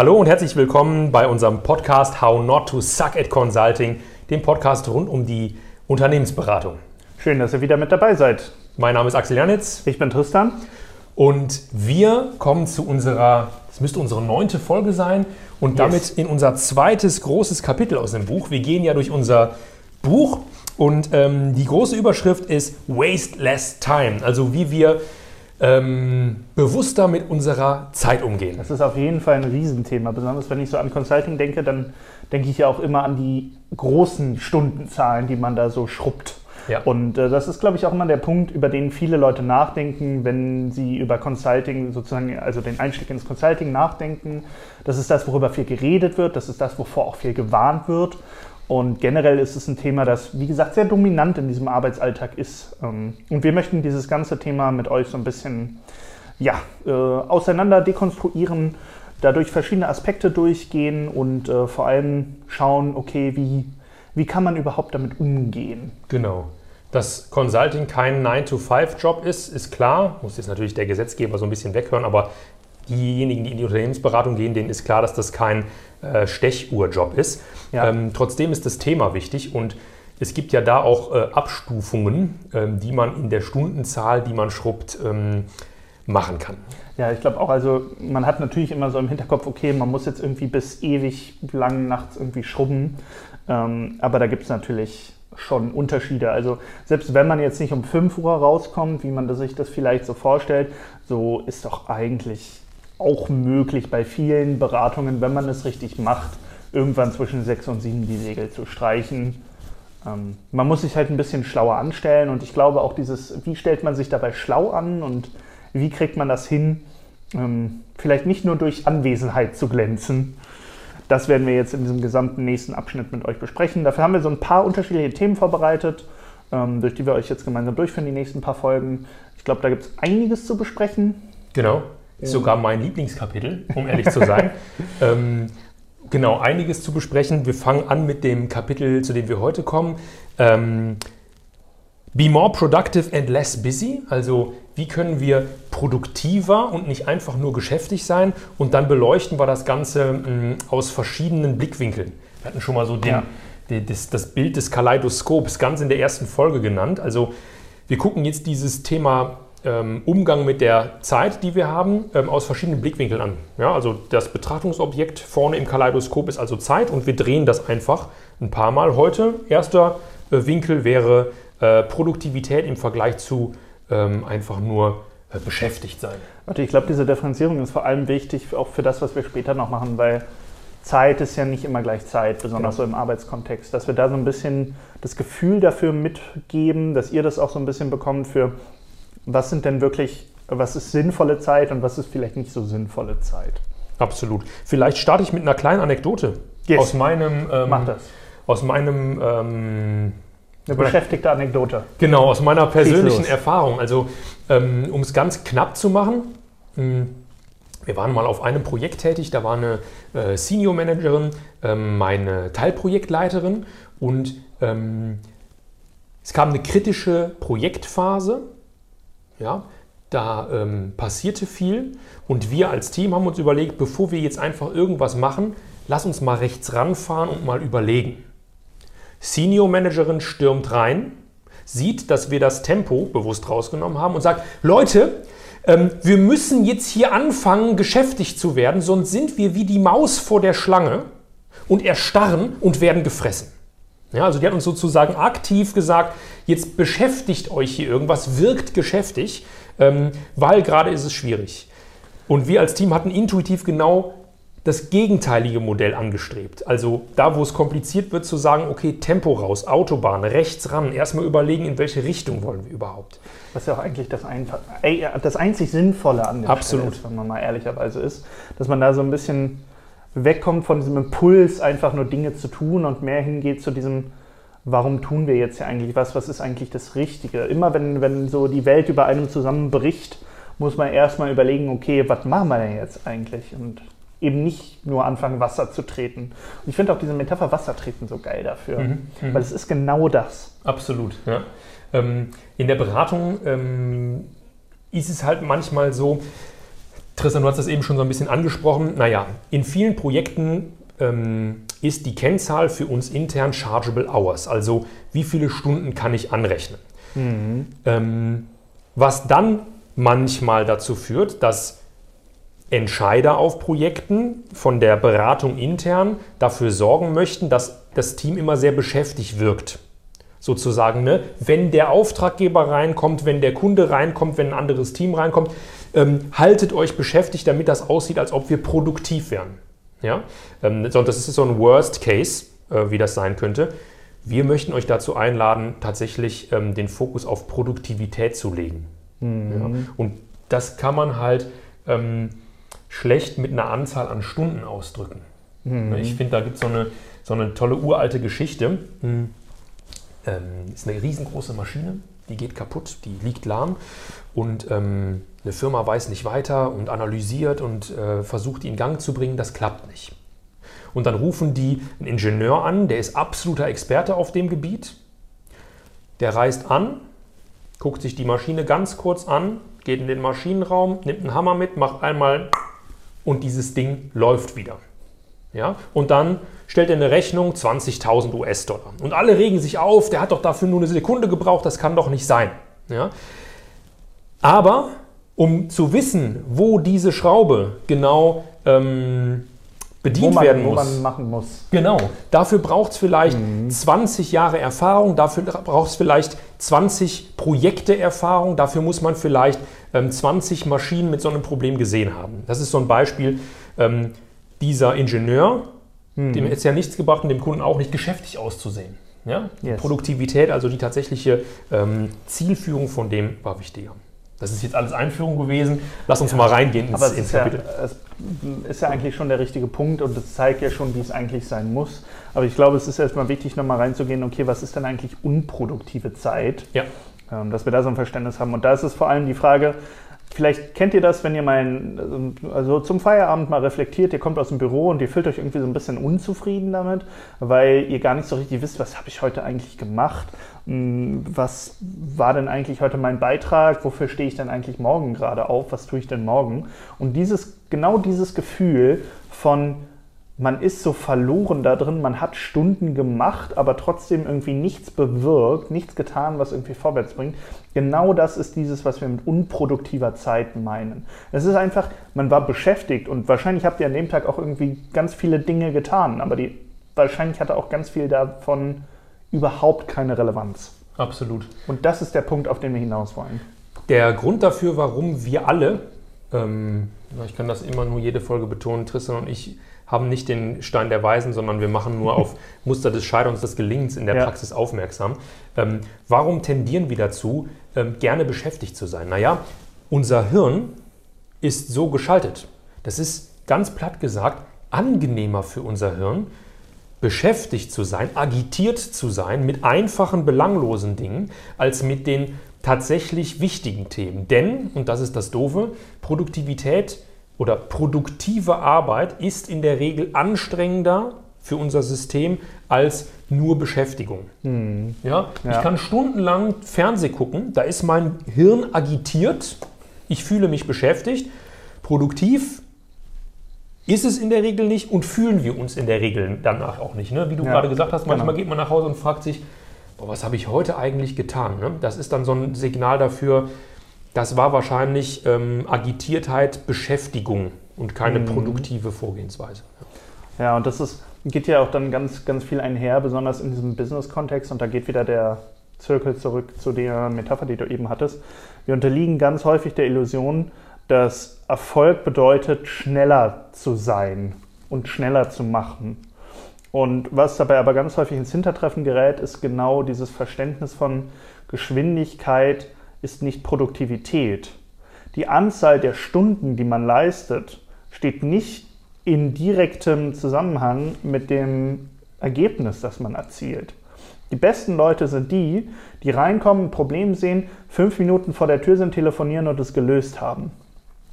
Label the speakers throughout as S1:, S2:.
S1: Hallo und herzlich willkommen bei unserem Podcast How Not to Suck at Consulting, dem Podcast rund um die Unternehmensberatung.
S2: Schön, dass ihr wieder mit dabei seid.
S1: Mein Name ist Axel Janitz.
S2: Ich bin Tristan.
S1: Und wir kommen zu unserer, das müsste unsere neunte Folge sein und damit yes. in unser zweites großes Kapitel aus dem Buch. Wir gehen ja durch unser Buch und ähm, die große Überschrift ist Waste Less Time, also wie wir ähm, bewusster mit unserer Zeit umgehen.
S2: Das ist auf jeden Fall ein Riesenthema. Besonders wenn ich so an Consulting denke, dann denke ich ja auch immer an die großen Stundenzahlen, die man da so schrubbt. Ja. Und äh, das ist, glaube ich, auch immer der Punkt, über den viele Leute nachdenken, wenn sie über Consulting sozusagen, also den Einstieg ins Consulting nachdenken. Das ist das, worüber viel geredet wird, das ist das, wovor auch viel gewarnt wird. Und generell ist es ein Thema, das, wie gesagt, sehr dominant in diesem Arbeitsalltag ist. Ähm, und wir möchten dieses ganze Thema mit euch so ein bisschen ja, äh, auseinander dekonstruieren, dadurch verschiedene Aspekte durchgehen und äh, vor allem schauen, okay, wie, wie kann man überhaupt damit umgehen?
S1: Genau. Dass Consulting kein 9-to-5-Job ist, ist klar. Muss jetzt natürlich der Gesetzgeber so ein bisschen weghören, aber diejenigen, die in die Unternehmensberatung gehen, denen ist klar, dass das kein äh, Stechuhrjob ist. Ja. Ähm, trotzdem ist das Thema wichtig und es gibt ja da auch äh, Abstufungen, ähm, die man in der Stundenzahl, die man schrubbt, ähm, machen kann.
S2: Ja, ich glaube auch. Also man hat natürlich immer so im Hinterkopf, okay, man muss jetzt irgendwie bis ewig lang nachts irgendwie schrubben. Ähm, aber da gibt es natürlich schon Unterschiede. Also selbst wenn man jetzt nicht um 5 Uhr rauskommt, wie man sich das vielleicht so vorstellt, so ist doch eigentlich auch möglich bei vielen Beratungen, wenn man es richtig macht, irgendwann zwischen sechs und sieben die Segel zu streichen. Ähm, man muss sich halt ein bisschen schlauer anstellen und ich glaube auch dieses, wie stellt man sich dabei schlau an und wie kriegt man das hin, ähm, vielleicht nicht nur durch Anwesenheit zu glänzen. Das werden wir jetzt in diesem gesamten nächsten Abschnitt mit euch besprechen. Dafür haben wir so ein paar unterschiedliche Themen vorbereitet, ähm, durch die wir euch jetzt gemeinsam durchführen, die nächsten paar Folgen. Ich glaube, da gibt es einiges zu besprechen.
S1: Genau. Ist sogar mein Lieblingskapitel, um ehrlich zu sein. ähm, genau, einiges zu besprechen. Wir fangen an mit dem Kapitel, zu dem wir heute kommen. Ähm, Be more productive and less busy. Also wie können wir produktiver und nicht einfach nur geschäftig sein? Und dann beleuchten wir das Ganze mh, mm, aus verschiedenen Blickwinkeln. Wir hatten schon mal so den, ja. den, das, das Bild des Kaleidoskops ganz in der ersten Folge genannt. Also wir gucken jetzt dieses Thema Umgang mit der Zeit, die wir haben, ähm, aus verschiedenen Blickwinkeln an. Ja, also das Betrachtungsobjekt vorne im Kaleidoskop ist also Zeit und wir drehen das einfach ein paar Mal heute. Erster äh, Winkel wäre äh, Produktivität im Vergleich zu ähm, einfach nur äh, beschäftigt sein.
S2: Also ich glaube, diese Differenzierung ist vor allem wichtig, auch für das, was wir später noch machen, weil Zeit ist ja nicht immer gleich Zeit, besonders genau. so im Arbeitskontext. Dass wir da so ein bisschen das Gefühl dafür mitgeben, dass ihr das auch so ein bisschen bekommt für was sind denn wirklich, was ist sinnvolle Zeit und was ist vielleicht nicht so sinnvolle Zeit?
S1: Absolut. Vielleicht starte ich mit einer kleinen Anekdote yes. aus meinem.
S2: Ähm, Mach das.
S1: Aus meinem. Ähm,
S2: eine beschäftigte Anekdote.
S1: Genau, aus meiner persönlichen Erfahrung. Also, ähm, um es ganz knapp zu machen, hm, wir waren mal auf einem Projekt tätig, da war eine äh, Senior Managerin, ähm, meine Teilprojektleiterin und ähm, es kam eine kritische Projektphase ja, da ähm, passierte viel und wir als Team haben uns überlegt, bevor wir jetzt einfach irgendwas machen, lass uns mal rechts ranfahren und mal überlegen. Senior Managerin stürmt rein, sieht, dass wir das Tempo bewusst rausgenommen haben und sagt, Leute, ähm, wir müssen jetzt hier anfangen, geschäftig zu werden, sonst sind wir wie die Maus vor der Schlange und erstarren und werden gefressen. Ja, also die hat uns sozusagen aktiv gesagt, jetzt beschäftigt euch hier irgendwas, wirkt geschäftig, ähm, weil gerade ist es schwierig. Und wir als Team hatten intuitiv genau das gegenteilige Modell angestrebt. Also da, wo es kompliziert wird, zu sagen, okay, Tempo raus, Autobahn, rechts ran, erstmal überlegen, in welche Richtung wollen wir überhaupt.
S2: Was ja auch eigentlich das, einfach, das einzig Sinnvolle an
S1: der Absolut. Stelle
S2: ist, wenn man mal ehrlicherweise ist, dass man da so ein bisschen wegkommt von diesem Impuls, einfach nur Dinge zu tun und mehr hingeht zu diesem, warum tun wir jetzt hier eigentlich was, was ist eigentlich das Richtige. Immer wenn, wenn so die Welt über einem zusammenbricht, muss man erstmal überlegen, okay, was machen wir denn jetzt eigentlich? Und eben nicht nur anfangen, Wasser zu treten. Und ich finde auch diese Metapher Wasser treten so geil dafür, mhm, mhm. weil es ist genau das.
S1: Absolut, ja. Ähm, in der Beratung ähm, ist es halt manchmal so, Tristan, du hast das eben schon so ein bisschen angesprochen. Naja, in vielen Projekten ähm, ist die Kennzahl für uns intern Chargeable Hours, also wie viele Stunden kann ich anrechnen. Mhm. Ähm, was dann manchmal dazu führt, dass Entscheider auf Projekten von der Beratung intern dafür sorgen möchten, dass das Team immer sehr beschäftigt wirkt. Sozusagen, ne? wenn der Auftraggeber reinkommt, wenn der Kunde reinkommt, wenn ein anderes Team reinkommt, ähm, haltet euch beschäftigt, damit das aussieht, als ob wir produktiv wären. Ja? Ähm, das ist so ein Worst Case, äh, wie das sein könnte. Wir möchten euch dazu einladen, tatsächlich ähm, den Fokus auf Produktivität zu legen. Mhm. Ja? Und das kann man halt ähm, schlecht mit einer Anzahl an Stunden ausdrücken. Mhm. Ich finde, da gibt so es eine, so eine tolle uralte Geschichte. Mhm. Ähm, ist eine riesengroße Maschine, die geht kaputt, die liegt lahm und ähm, eine Firma weiß nicht weiter und analysiert und äh, versucht, die in Gang zu bringen. Das klappt nicht. Und dann rufen die einen Ingenieur an, der ist absoluter Experte auf dem Gebiet. Der reist an, guckt sich die Maschine ganz kurz an, geht in den Maschinenraum, nimmt einen Hammer mit, macht einmal und dieses Ding läuft wieder. Ja? Und dann stellt er eine Rechnung 20.000 US-Dollar. Und alle regen sich auf, der hat doch dafür nur eine Sekunde gebraucht, das kann doch nicht sein. Ja? Aber um zu wissen, wo diese Schraube genau ähm, bedient
S2: man,
S1: werden muss.
S2: Wo man machen muss.
S1: Genau. Dafür braucht es vielleicht mhm. 20 Jahre Erfahrung, dafür braucht es vielleicht 20 Projekte Erfahrung, dafür muss man vielleicht ähm, 20 Maschinen mit so einem Problem gesehen haben. Das ist so ein Beispiel. Ähm, dieser Ingenieur, mhm. dem ist ja nichts gebracht und dem Kunden auch nicht geschäftig auszusehen. Ja? Yes. Produktivität, also die tatsächliche ähm, Zielführung von dem war wichtiger. Das ist jetzt alles Einführung gewesen. Lass uns ja, mal reingehen
S2: ins, aber ins Kapitel. Ja, es ist ja eigentlich schon der richtige Punkt und es zeigt ja schon, wie es eigentlich sein muss. Aber ich glaube, es ist erstmal wichtig, nochmal reinzugehen, okay, was ist denn eigentlich unproduktive Zeit? Ja. Ähm, dass wir da so ein Verständnis haben. Und da ist es vor allem die Frage, Vielleicht kennt ihr das, wenn ihr mal also zum Feierabend mal reflektiert, ihr kommt aus dem Büro und ihr fühlt euch irgendwie so ein bisschen unzufrieden damit, weil ihr gar nicht so richtig wisst, was habe ich heute eigentlich gemacht, hm, was war denn eigentlich heute mein Beitrag, wofür stehe ich denn eigentlich morgen gerade auf, was tue ich denn morgen? Und dieses, genau dieses Gefühl von man ist so verloren da drin, man hat Stunden gemacht, aber trotzdem irgendwie nichts bewirkt, nichts getan, was irgendwie vorwärts bringt. Genau das ist dieses, was wir mit unproduktiver Zeit meinen. Es ist einfach, man war beschäftigt und wahrscheinlich habt ihr an dem Tag auch irgendwie ganz viele Dinge getan, aber die, wahrscheinlich hatte auch ganz viel davon überhaupt keine Relevanz.
S1: Absolut.
S2: Und das ist der Punkt, auf den wir hinaus wollen.
S1: Der Grund dafür, warum wir alle, ähm, ich kann das immer nur jede Folge betonen, Tristan und ich, haben nicht den Stein der Weisen, sondern wir machen nur auf Muster des Scheiterns, des Gelingens in der ja. Praxis aufmerksam. Ähm, warum tendieren wir dazu, ähm, gerne beschäftigt zu sein? Naja, unser Hirn ist so geschaltet. Das ist ganz platt gesagt angenehmer für unser Hirn, beschäftigt zu sein, agitiert zu sein mit einfachen, belanglosen Dingen, als mit den tatsächlich wichtigen Themen. Denn, und das ist das Doofe, Produktivität oder produktive Arbeit ist in der Regel anstrengender für unser System als nur Beschäftigung. Hm. Ja? ja? Ich kann stundenlang Fernseh gucken, da ist mein Hirn agitiert, ich fühle mich beschäftigt. Produktiv ist es in der Regel nicht und fühlen wir uns in der Regel danach auch nicht. Ne? Wie du ja, gerade gesagt hast, manchmal genau. geht man nach Hause und fragt sich, boah, was habe ich heute eigentlich getan? Ne? Das ist dann so ein Signal dafür, das war wahrscheinlich ähm, Agitiertheit, Beschäftigung und keine mhm. produktive Vorgehensweise.
S2: Ja. und das ist, geht ja auch dann ganz, ganz viel einher, besonders in diesem Business-Kontext. Und da geht wieder der Zirkel zurück zu der Metapher, die du eben hattest. Wir unterliegen ganz häufig der Illusion, dass Erfolg bedeutet, schneller zu sein und schneller zu machen. Und was dabei aber ganz häufig ins Hintertreffen gerät, ist genau dieses Verständnis von Geschwindigkeit, ist nicht Produktivität. Die Anzahl der Stunden, die man leistet, steht nicht in direktem Zusammenhang mit dem Ergebnis, das man erzielt. Die besten Leute sind die, die reinkommen, ein Problem sehen, fünf Minuten vor der Tür sind, telefonieren und es gelöst haben.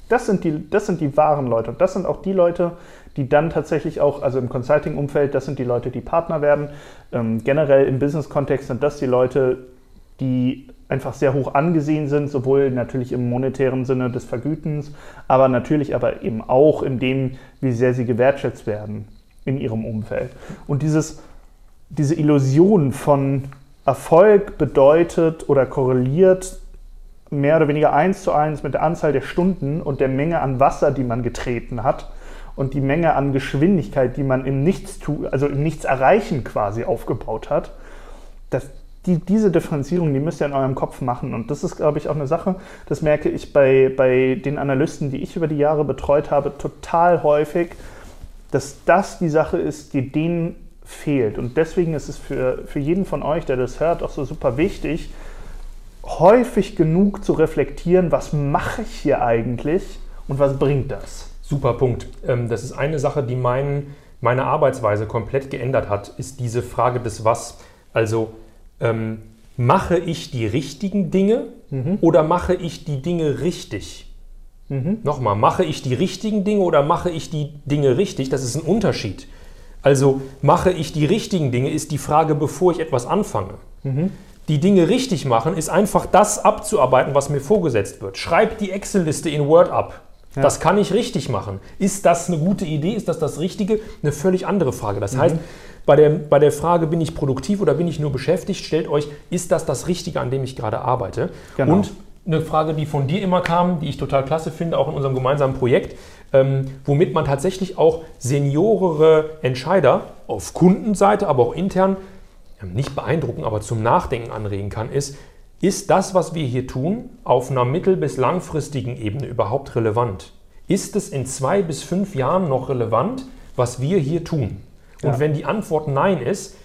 S2: Das sind die, das sind die wahren Leute. Und das sind auch die Leute, die dann tatsächlich auch, also im Consulting-Umfeld, das sind die Leute, die Partner werden. Ähm, generell im Business-Kontext sind das die Leute, die einfach sehr hoch angesehen sind, sowohl natürlich im monetären Sinne des Vergütens, aber natürlich aber eben auch in dem, wie sehr sie gewertschätzt werden in ihrem Umfeld. Und dieses, diese Illusion von Erfolg bedeutet oder korreliert mehr oder weniger eins zu eins mit der Anzahl der Stunden und der Menge an Wasser, die man getreten hat und die Menge an Geschwindigkeit, die man im Nichts, also im Nichts erreichen quasi aufgebaut hat. Das, die, diese Differenzierung, die müsst ihr in eurem Kopf machen. Und das ist, glaube ich, auch eine Sache, das merke ich bei, bei den Analysten, die ich über die Jahre betreut habe, total häufig, dass das die Sache ist, die denen fehlt. Und deswegen ist es für, für jeden von euch, der das hört, auch so super wichtig, häufig genug zu reflektieren, was mache ich hier eigentlich und was bringt das?
S1: Super Punkt. Ähm, das ist eine Sache, die mein, meine Arbeitsweise komplett geändert hat, ist diese Frage des Was. Also ähm, mache ich die richtigen Dinge mhm. oder mache ich die Dinge richtig? Mhm. Nochmal, mache ich die richtigen Dinge oder mache ich die Dinge richtig? Das ist ein Unterschied. Also mache ich die richtigen Dinge, ist die Frage, bevor ich etwas anfange. Mhm. Die Dinge richtig machen, ist einfach das abzuarbeiten, was mir vorgesetzt wird. Schreib die Excel-Liste in Word ab. Ja. Das kann ich richtig machen. Ist das eine gute Idee? Ist das das Richtige? Eine völlig andere Frage. Das mhm. heißt, bei der, bei der Frage, bin ich produktiv oder bin ich nur beschäftigt, stellt euch, ist das das Richtige, an dem ich gerade arbeite? Genau. Und eine Frage, die von dir immer kam, die ich total klasse finde, auch in unserem gemeinsamen Projekt, ähm, womit man tatsächlich auch seniorere Entscheider auf Kundenseite, aber auch intern nicht beeindrucken, aber zum Nachdenken anregen kann, ist, ist das, was wir hier tun, auf einer mittel- bis langfristigen Ebene überhaupt relevant? Ist es in zwei bis fünf Jahren noch relevant, was wir hier tun? Und ja. wenn die Antwort Nein ist,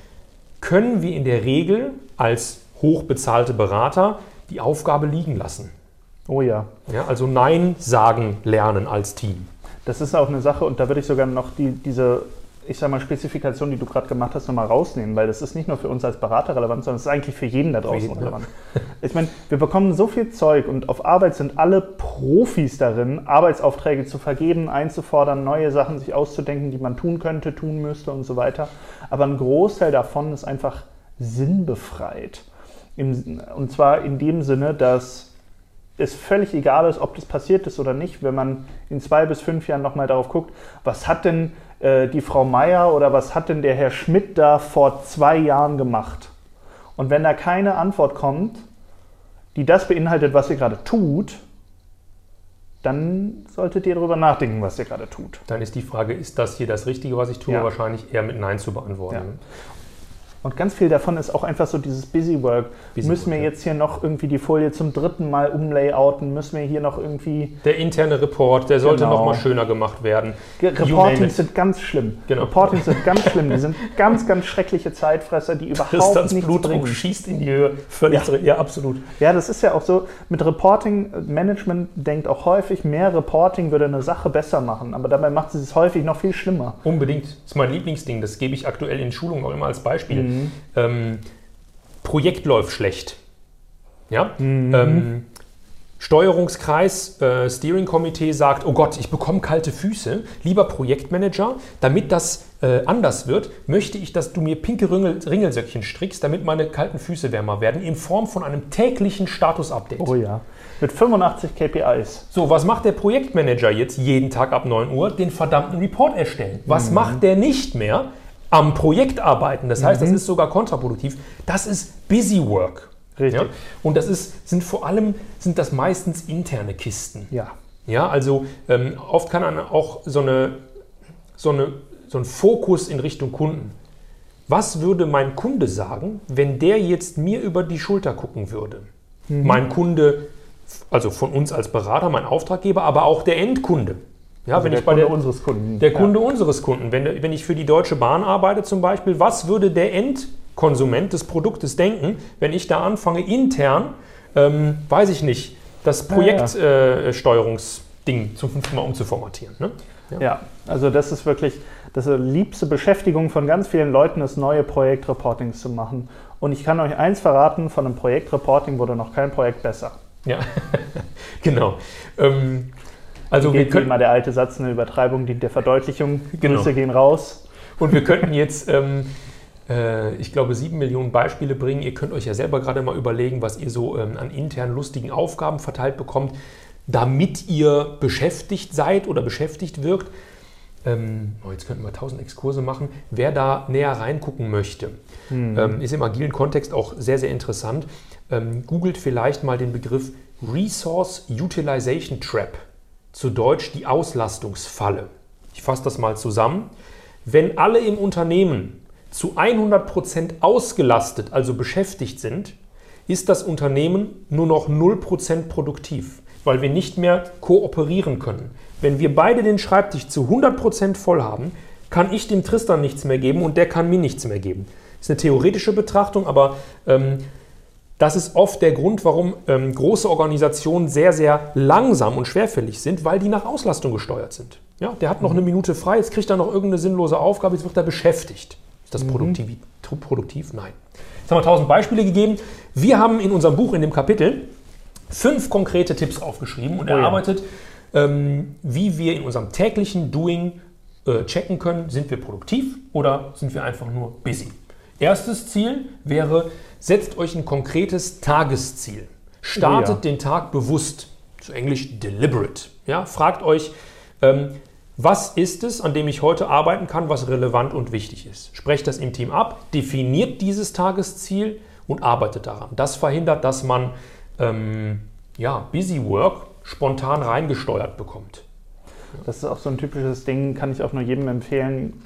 S1: können wir in der Regel als hochbezahlte Berater die Aufgabe liegen lassen.
S2: Oh ja.
S1: ja. Also Nein sagen lernen als Team.
S2: Das ist auch eine Sache und da würde ich sogar noch die, diese ich sag mal, Spezifikation, die du gerade gemacht hast, nochmal rausnehmen, weil das ist nicht nur für uns als Berater relevant, sondern es ist eigentlich für jeden da draußen jeden, relevant. Ja. Ich meine, wir bekommen so viel Zeug und auf Arbeit sind alle Profis darin, Arbeitsaufträge zu vergeben, einzufordern, neue Sachen sich auszudenken, die man tun könnte, tun müsste und so weiter. Aber ein Großteil davon ist einfach sinnbefreit. und zwar in dem Sinne, dass es völlig egal ist, ob das passiert ist oder nicht, wenn man in zwei bis fünf Jahren nochmal darauf guckt, was hat denn äh, die Frau Meier oder was hat denn der Herr Schmidt da vor zwei Jahren gemacht? Und wenn da keine Antwort kommt, die das beinhaltet, was ihr gerade tut, dann solltet ihr darüber nachdenken, was ihr gerade tut.
S1: Dann ist die Frage, ist das hier das Richtige, was ich tue? Ja. Wahrscheinlich eher mit Nein zu beantworten. Ja.
S2: Und ganz viel davon ist auch einfach so dieses Busy Work. Busy müssen wir jetzt hier noch irgendwie die Folie zum dritten Mal umlayouten? Müssen wir hier noch irgendwie.
S1: Der interne Report, der sollte genau. noch mal schöner gemacht werden.
S2: Reportings sind ganz schlimm. Genau. Reportings sind ganz schlimm. Die sind ganz, ganz schreckliche Zeitfresser, die überhaupt Tristans nichts
S1: Blutdruck
S2: bringen.
S1: schießt in die Höhe. Völlig
S2: ja. ja, absolut. Ja, das ist ja auch so. Mit Reporting, Management denkt auch häufig, mehr Reporting würde eine Sache besser machen. Aber dabei macht es häufig noch viel schlimmer.
S1: Unbedingt. Das ist mein Lieblingsding. Das gebe ich aktuell in Schulungen auch immer als Beispiel. Mhm. Mhm. Ähm, Projekt läuft schlecht. Ja? Mhm. Ähm, Steuerungskreis, äh, Steering Committee sagt, oh Gott, ich bekomme kalte Füße. Lieber Projektmanager, damit das äh, anders wird, möchte ich, dass du mir pinke Ringel, Ringelsöckchen strickst, damit meine kalten Füße wärmer werden, in Form von einem täglichen Status-Update.
S2: Oh ja. Mit 85 KPIs.
S1: So, was macht der Projektmanager jetzt jeden Tag ab 9 Uhr? Den verdammten Report erstellen. Was mhm. macht der nicht mehr? Am Projekt arbeiten. Das heißt, mhm. das ist sogar kontraproduktiv. Das ist Busy Work. Richtig. Ja? Und das ist, sind vor allem sind das meistens interne Kisten.
S2: Ja.
S1: Ja, also ähm, oft kann man auch so, eine, so, eine, so ein Fokus in Richtung Kunden. Was würde mein Kunde sagen, wenn der jetzt mir über die Schulter gucken würde? Mhm. Mein Kunde, also von uns als Berater, mein Auftraggeber, aber auch der Endkunde.
S2: Ja, also wenn
S1: der
S2: ich bei
S1: Kunde
S2: der, unseres Kunden.
S1: Der Kunde ja. unseres Kunden. Wenn, wenn ich für die Deutsche Bahn arbeite zum Beispiel, was würde der Endkonsument des Produktes denken, wenn ich da anfange, intern, ähm, weiß ich nicht, das Projektsteuerungsding ja, ja. äh, zum fünften Mal umzuformatieren. Ne?
S2: Ja. also das ist wirklich das ist die liebste Beschäftigung von ganz vielen Leuten, das neue Projektreportings zu machen. Und ich kann euch eins verraten, von einem Projektreporting wurde noch kein Projekt besser.
S1: Ja, genau. Ähm,
S2: also wir können mal der alte Satz, eine Übertreibung dient der Verdeutlichung. Genau. Grüße gehen raus.
S1: Und wir könnten jetzt ähm, äh, ich glaube, sieben Millionen Beispiele bringen. Ihr könnt euch ja selber gerade mal überlegen, was ihr so ähm, an internen lustigen Aufgaben verteilt bekommt, damit ihr beschäftigt seid oder beschäftigt wirkt. Ähm, oh, jetzt könnten wir tausend Exkurse machen. Wer da näher reingucken möchte, mhm. ist im agilen Kontext auch sehr, sehr interessant. Ähm, googelt vielleicht mal den Begriff Resource Utilization Trap, zu Deutsch die Auslastungsfalle. Ich fasse das mal zusammen. Wenn alle im Unternehmen zu 100% ausgelastet, also beschäftigt sind, ist das Unternehmen nur noch 0% produktiv, weil wir nicht mehr kooperieren können. Wenn wir beide den Schreibtisch zu 100% voll haben, kann ich dem Tristan nichts mehr geben und der kann mir nichts mehr geben. Das ist eine theoretische Betrachtung, aber ähm, das ist oft der Grund, warum ähm, große Organisationen sehr, sehr langsam und schwerfällig sind, weil die nach Auslastung gesteuert sind. Ja, der hat noch eine Minute frei, jetzt kriegt er noch irgendeine sinnlose Aufgabe, jetzt wird er beschäftigt. Ist das mhm. produktiv? produktiv? Nein. Jetzt haben wir tausend Beispiele gegeben. Wir haben in unserem Buch, in dem Kapitel, fünf konkrete Tipps aufgeschrieben und oh erarbeitet, ja. ähm, wie wir in unserem täglichen Doing äh, checken können, sind wir produktiv oder sind wir einfach nur busy. Erstes Ziel wäre, setzt euch ein konkretes Tagesziel. Startet oh ja. den Tag bewusst, zu Englisch deliberate. Ja, fragt euch, ähm, was ist es, an dem ich heute arbeiten kann, was relevant und wichtig ist? Sprecht das im Team ab, definiert dieses Tagesziel und arbeitet daran. Das verhindert, dass man ähm, ja, Busy Work spontan reingesteuert bekommt.
S2: Das ist auch so ein typisches Ding, kann ich auch nur jedem empfehlen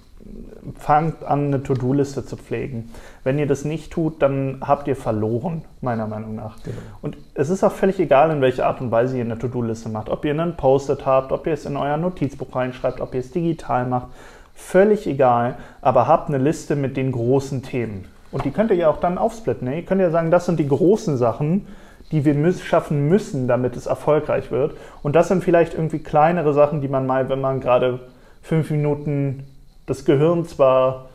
S2: fangt an, eine To-Do-Liste zu pflegen. Wenn ihr das nicht tut, dann habt ihr verloren, meiner Meinung nach. Genau. Und es ist auch völlig egal, in welcher Art und Weise ihr eine To-Do-Liste macht. Ob ihr einen Post-it habt, ob ihr es in euer Notizbuch reinschreibt, ob ihr es digital macht. Völlig egal, aber habt eine Liste mit den großen Themen. Und die könnt ihr ja auch dann aufsplitten. Ne? Ihr könnt ja sagen, das sind die großen Sachen, die wir müß, schaffen müssen, damit es erfolgreich wird. Und das sind vielleicht irgendwie kleinere Sachen, die man mal, wenn man gerade fünf Minuten das Gehirn zwar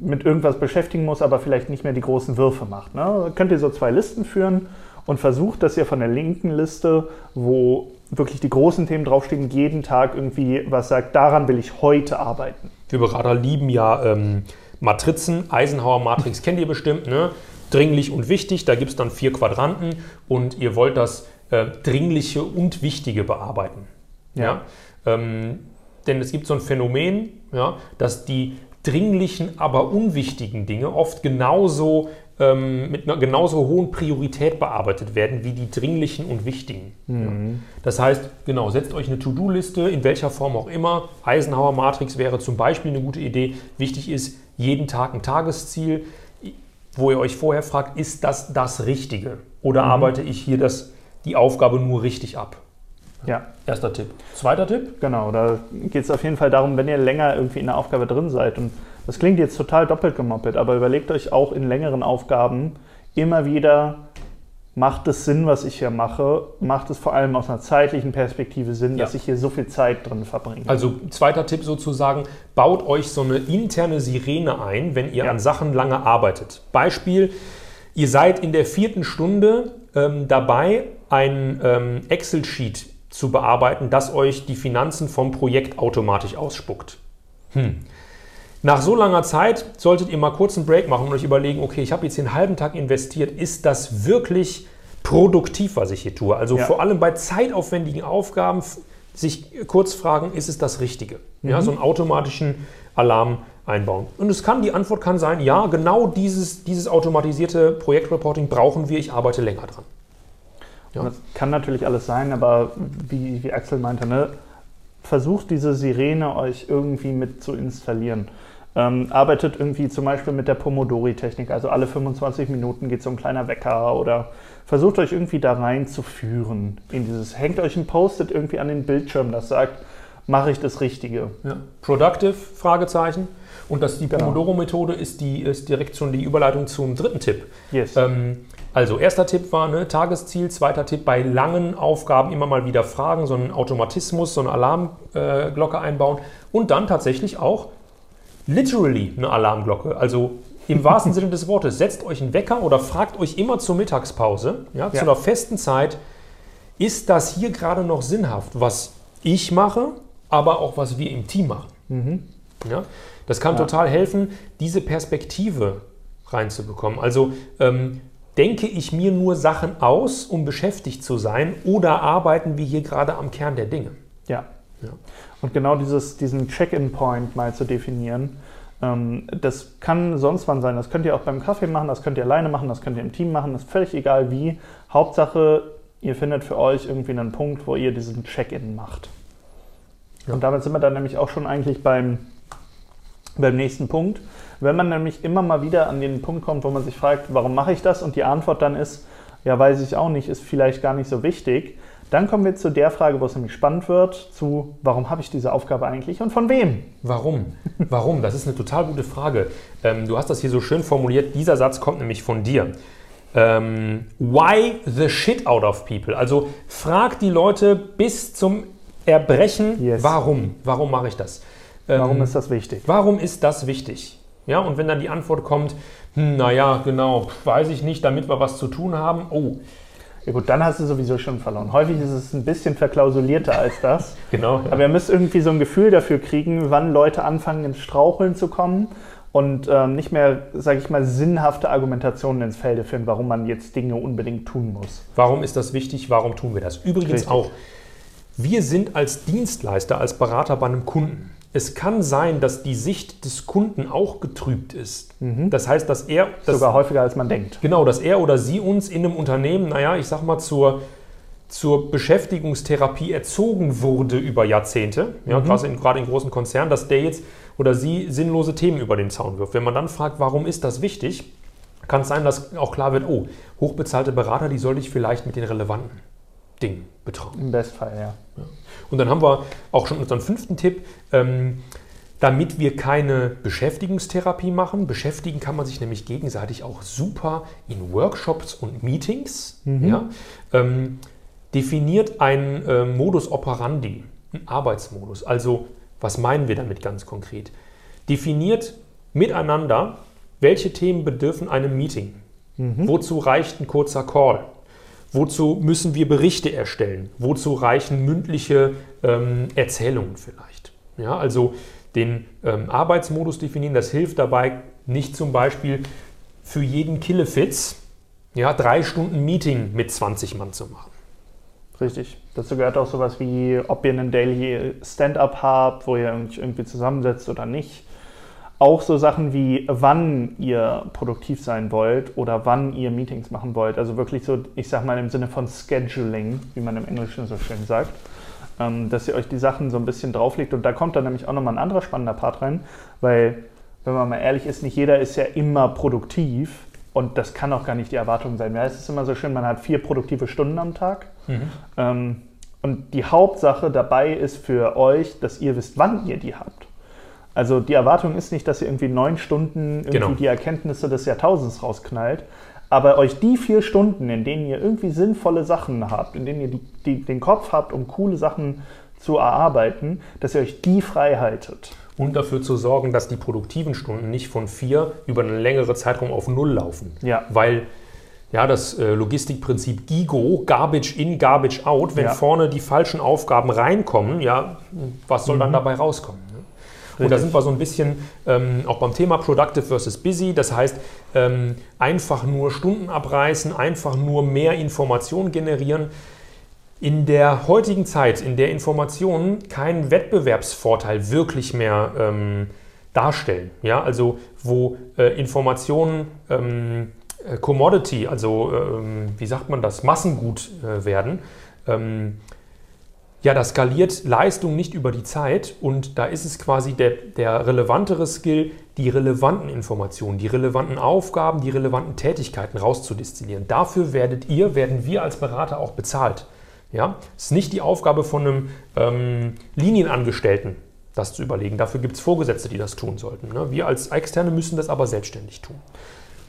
S2: mit irgendwas beschäftigen muss, aber vielleicht nicht mehr die großen Würfe macht. Ne? Könnt ihr so zwei Listen führen und versucht, dass ihr von der linken Liste, wo wirklich die großen Themen draufstehen, jeden Tag irgendwie was sagt, daran will ich heute arbeiten.
S1: Wir Berater lieben ja ähm, Matrizen, Eisenhower Matrix kennt ihr bestimmt, ne? dringlich und wichtig, da gibt es dann vier Quadranten und ihr wollt das äh, Dringliche und Wichtige bearbeiten. Ja. ja? Ähm, denn es gibt so ein Phänomen, ja, dass die dringlichen, aber unwichtigen Dinge oft genauso ähm, mit einer genauso hohen Priorität bearbeitet werden wie die dringlichen und wichtigen. Mhm. Ja. Das heißt, genau, setzt euch eine To-Do-Liste, in welcher Form auch immer. Eisenhower Matrix wäre zum Beispiel eine gute Idee. Wichtig ist, jeden Tag ein Tagesziel, wo ihr euch vorher fragt, ist das das Richtige? Oder mhm. arbeite ich hier das, die Aufgabe nur richtig ab?
S2: Ja.
S1: Erster Tipp. Zweiter Tipp?
S2: Genau, da geht es auf jeden Fall darum, wenn ihr länger irgendwie in der Aufgabe drin seid. Und das klingt jetzt total doppelt gemoppelt, aber überlegt euch auch in längeren Aufgaben immer wieder, macht es Sinn, was ich hier mache? Macht es vor allem aus einer zeitlichen Perspektive Sinn, ja. dass ich hier so viel Zeit drin verbringe?
S1: Also zweiter Tipp sozusagen, baut euch so eine interne Sirene ein, wenn ihr ja. an Sachen lange arbeitet. Beispiel, ihr seid in der vierten Stunde ähm, dabei, ein ähm, Excel-Sheet zu bearbeiten, das euch die Finanzen vom Projekt automatisch ausspuckt. Hm. Nach so langer Zeit solltet ihr mal kurz einen Break machen und euch überlegen, okay, ich habe jetzt den halben Tag investiert, ist das wirklich produktiv, was ich hier tue? Also ja. vor allem bei zeitaufwendigen Aufgaben sich kurz fragen, ist es das Richtige? Mhm. Ja, so einen automatischen Alarm einbauen. Und es kann, die Antwort kann sein, ja, genau dieses, dieses automatisierte Projektreporting brauchen wir, ich arbeite länger dran.
S2: Ja. das kann natürlich alles sein, aber wie, wie Axel meinte, ne, versucht diese Sirene euch irgendwie mit zu installieren. Ähm, arbeitet irgendwie zum Beispiel mit der Pomodori-Technik, also alle 25 Minuten geht so ein kleiner Wecker oder versucht euch irgendwie da reinzuführen in dieses, hängt euch ein Post-it irgendwie an den Bildschirm, das sagt, mache ich das Richtige.
S1: Ja. Productive, Fragezeichen. Und das, die genau. Pomodoro-Methode ist, die, ist direkt schon die Überleitung zum dritten Tipp. Yes. Ähm, also erster Tipp war ne, Tagesziel, zweiter Tipp bei langen Aufgaben immer mal wieder fragen, so einen Automatismus, so eine Alarmglocke äh, einbauen und dann tatsächlich auch literally eine Alarmglocke. Also im wahrsten Sinne des Wortes, setzt euch einen Wecker oder fragt euch immer zur Mittagspause, ja, ja. zu einer festen Zeit, ist das hier gerade noch sinnhaft, was ich mache, aber auch was wir im Team machen. Mhm. Ja? Das kann ja. total helfen, diese Perspektive reinzubekommen. Also ähm, denke ich mir nur Sachen aus, um beschäftigt zu sein, oder arbeiten wir hier gerade am Kern der Dinge?
S2: Ja. ja. Und genau dieses, diesen Check-in-Point mal zu definieren, ähm, das kann sonst wann sein. Das könnt ihr auch beim Kaffee machen, das könnt ihr alleine machen, das könnt ihr im Team machen, das ist völlig egal wie. Hauptsache, ihr findet für euch irgendwie einen Punkt, wo ihr diesen Check-in macht. Ja. Und damit sind wir dann nämlich auch schon eigentlich beim, beim nächsten Punkt. Wenn man nämlich immer mal wieder an den Punkt kommt, wo man sich fragt, warum mache ich das? Und die Antwort dann ist, ja, weiß ich auch nicht, ist vielleicht gar nicht so wichtig. Dann kommen wir zu der Frage, wo es nämlich spannend wird, zu warum habe ich diese Aufgabe eigentlich und von wem?
S1: Warum? Warum? Das ist eine total gute Frage. Ähm, du hast das hier so schön formuliert. Dieser Satz kommt nämlich von dir. Ähm, why the shit out of people? Also frag die Leute bis zum Erbrechen, yes. warum? Warum mache ich das?
S2: Ähm, warum ist das wichtig?
S1: Warum ist das wichtig? Ja, und wenn dann die Antwort kommt, hm, naja, genau, weiß ich nicht, damit wir was zu tun haben, oh.
S2: Ja gut, dann hast du sowieso schon verloren. Häufig ist es ein bisschen verklausulierter als das.
S1: genau.
S2: Ja. Aber ihr müsst irgendwie so ein Gefühl dafür kriegen, wann Leute anfangen ins Straucheln zu kommen und ähm, nicht mehr, sage ich mal, sinnhafte Argumentationen ins Felde finden, warum man jetzt Dinge unbedingt tun muss.
S1: Warum ist das wichtig? Warum tun wir das? Übrigens Richtig. auch, wir sind als Dienstleister, als Berater bei einem Kunden es kann sein, dass die Sicht des Kunden auch getrübt ist. Mhm. Das heißt, dass er.
S2: Dass, Sogar häufiger als man denkt.
S1: Genau, dass er oder sie uns in einem Unternehmen, naja, ich sag mal, zur, zur Beschäftigungstherapie erzogen wurde über Jahrzehnte, ja, mhm. gerade, in, gerade in großen Konzernen, dass der jetzt oder sie sinnlose Themen über den Zaun wirft. Wenn man dann fragt, warum ist das wichtig, kann es sein, dass auch klar wird, oh, hochbezahlte Berater, die sollte ich vielleicht mit den relevanten Dingen betrauen.
S2: Im Bestfall, ja.
S1: ja. Und dann haben wir auch schon unseren fünften Tipp. Ähm, damit wir keine Beschäftigungstherapie machen. Beschäftigen kann man sich nämlich gegenseitig auch super in Workshops und Meetings. Mhm. Ja, ähm, definiert einen äh, Modus operandi, einen Arbeitsmodus. Also, was meinen wir damit ganz konkret? Definiert miteinander, welche Themen bedürfen einem Meeting. Mhm. Wozu reicht ein kurzer Call? Wozu müssen wir Berichte erstellen? Wozu reichen mündliche ähm, Erzählungen vielleicht? Ja, also den ähm, Arbeitsmodus definieren, das hilft dabei, nicht zum Beispiel für jeden Killefitz ja, drei Stunden Meeting mit 20 Mann zu machen.
S2: Richtig. Dazu gehört auch sowas wie, ob ihr einen Daily Stand-up habt, wo ihr euch irgendwie zusammensetzt oder nicht. Auch so Sachen wie, wann ihr produktiv sein wollt oder wann ihr Meetings machen wollt. Also wirklich so, ich sag mal im Sinne von Scheduling, wie man im Englischen so schön sagt. Ähm, dass ihr euch die Sachen so ein bisschen drauflegt. Und da kommt dann nämlich auch nochmal ein anderer spannender Part rein, weil, wenn man mal ehrlich ist, nicht jeder ist ja immer produktiv. Und das kann auch gar nicht die Erwartung sein. Es ist immer so schön, man hat vier produktive Stunden am Tag. Mhm. Ähm, und die Hauptsache dabei ist für euch, dass ihr wisst, wann ihr die habt. Also die Erwartung ist nicht, dass ihr irgendwie neun Stunden irgendwie genau. die Erkenntnisse des Jahrtausends rausknallt, aber euch die vier Stunden, in denen ihr irgendwie sinnvolle Sachen habt, in denen ihr die, die, den Kopf habt, um coole Sachen zu erarbeiten, dass ihr euch die frei haltet.
S1: Und dafür zu sorgen, dass die produktiven Stunden nicht von vier über einen längeren Zeitraum auf null laufen.
S2: Ja.
S1: Weil ja, das äh, Logistikprinzip GIGO, Garbage in, Garbage out, wenn ja. vorne die falschen Aufgaben reinkommen, ja, was soll mhm. dann dabei rauskommen? Und da sind wir so ein bisschen ähm, auch beim Thema Productive versus Busy. Das heißt, ähm, einfach nur Stunden abreißen, einfach nur mehr Informationen generieren. In der heutigen Zeit, in der Informationen keinen Wettbewerbsvorteil wirklich mehr ähm, darstellen, ja, also wo äh, Informationen ähm, äh, Commodity, also ähm, wie sagt man das, Massengut äh, werden, ähm, ja, das skaliert Leistung nicht über die Zeit und da ist es quasi der, der relevantere Skill, die relevanten Informationen, die relevanten Aufgaben, die relevanten Tätigkeiten rauszudestillieren. Dafür werdet ihr, werden wir als Berater auch bezahlt. Ja, es ist nicht die Aufgabe von einem ähm, Linienangestellten, das zu überlegen. Dafür gibt es Vorgesetzte, die das tun sollten. Ne? Wir als Externe müssen das aber selbstständig tun.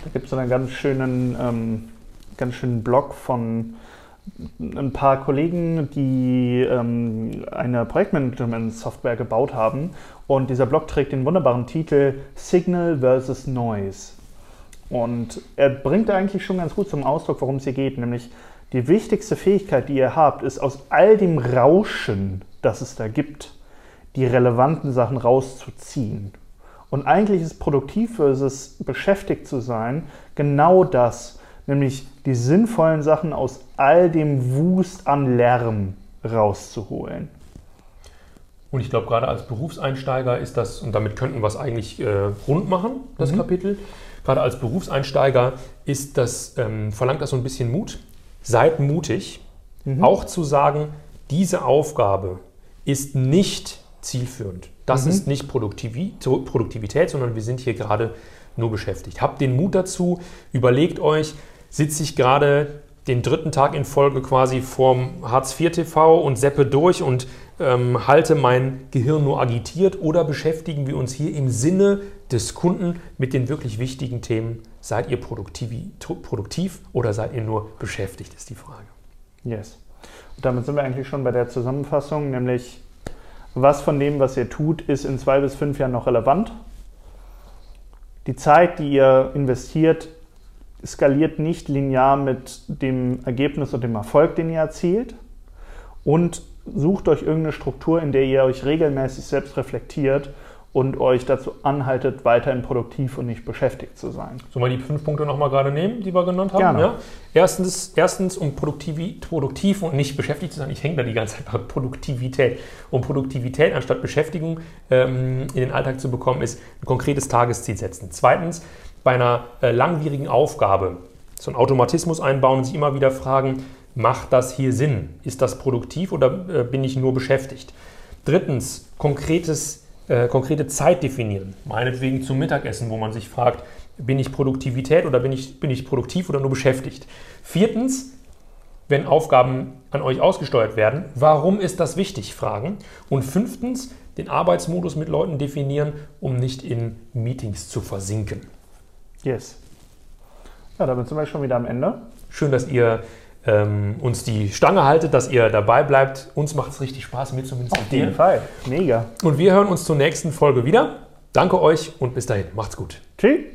S2: Da gibt es einen ganz schönen, ähm, ganz schönen Blog von ein paar Kollegen, die ähm, eine Projektmanagement-Software gebaut haben. Und dieser Blog trägt den wunderbaren Titel Signal versus Noise. Und er bringt eigentlich schon ganz gut zum Ausdruck, worum es hier geht. Nämlich die wichtigste Fähigkeit, die ihr habt, ist aus all dem Rauschen, das es da gibt, die relevanten Sachen rauszuziehen. Und eigentlich ist produktiv versus beschäftigt zu sein genau das, nämlich die sinnvollen Sachen aus all dem Wust an Lärm rauszuholen.
S1: Und ich glaube, gerade als Berufseinsteiger ist das, und damit könnten wir es eigentlich äh, rund machen, das mhm. Kapitel, gerade als Berufseinsteiger ist das, ähm, verlangt das so ein bisschen Mut. Seid mutig, mhm. auch zu sagen, diese Aufgabe ist nicht zielführend. Das mhm. ist nicht Produktivität, sondern wir sind hier gerade nur beschäftigt. Habt den Mut dazu, überlegt euch, sitze ich gerade den dritten Tag in Folge quasi vorm Hartz IV TV und seppe durch und ähm, halte mein Gehirn nur agitiert oder beschäftigen wir uns hier im Sinne des Kunden mit den wirklich wichtigen Themen? Seid ihr produktiv, produktiv oder seid ihr nur beschäftigt, ist die Frage.
S2: Yes. Und damit sind wir eigentlich schon bei der Zusammenfassung, nämlich was von dem, was ihr tut, ist in zwei bis fünf Jahren noch relevant. Die Zeit, die ihr investiert, skaliert nicht linear mit dem Ergebnis und dem Erfolg, den ihr erzielt. Und sucht euch irgendeine Struktur, in der ihr euch regelmäßig selbst reflektiert und euch dazu anhaltet, weiterhin produktiv und nicht beschäftigt zu sein.
S1: Sollen wir die fünf Punkte nochmal gerade nehmen, die wir genannt haben?
S2: Gerne.
S1: Ja? Erstens, erstens, um produktiv, produktiv und nicht beschäftigt zu sein, ich hänge da die ganze Zeit bei Produktivität. Um Produktivität anstatt Beschäftigung ähm, in den Alltag zu bekommen, ist ein konkretes Tagesziel setzen. Zweitens, bei einer äh, langwierigen Aufgabe so einen Automatismus einbauen und sich immer wieder fragen, macht das hier Sinn? Ist das produktiv oder äh, bin ich nur beschäftigt? Drittens, konkretes äh, konkrete Zeit definieren. Meinetwegen zum Mittagessen, wo man sich fragt, bin ich Produktivität oder bin ich, bin ich produktiv oder nur beschäftigt? Viertens, wenn Aufgaben an euch ausgesteuert werden, warum ist das wichtig? Fragen. Und fünftens, den Arbeitsmodus mit Leuten definieren, um nicht in Meetings zu versinken.
S2: Yes. Ja, damit sind wir schon wieder am Ende.
S1: Schön, dass ihr ähm, uns die Stange haltet, dass ihr dabei bleibt. Uns macht es richtig Spaß, mir zumindest.
S2: Auf jeden Fall. Mega.
S1: Und wir hören uns zur nächsten Folge wieder. Danke euch und bis dahin. Macht's gut.
S2: Tschüss.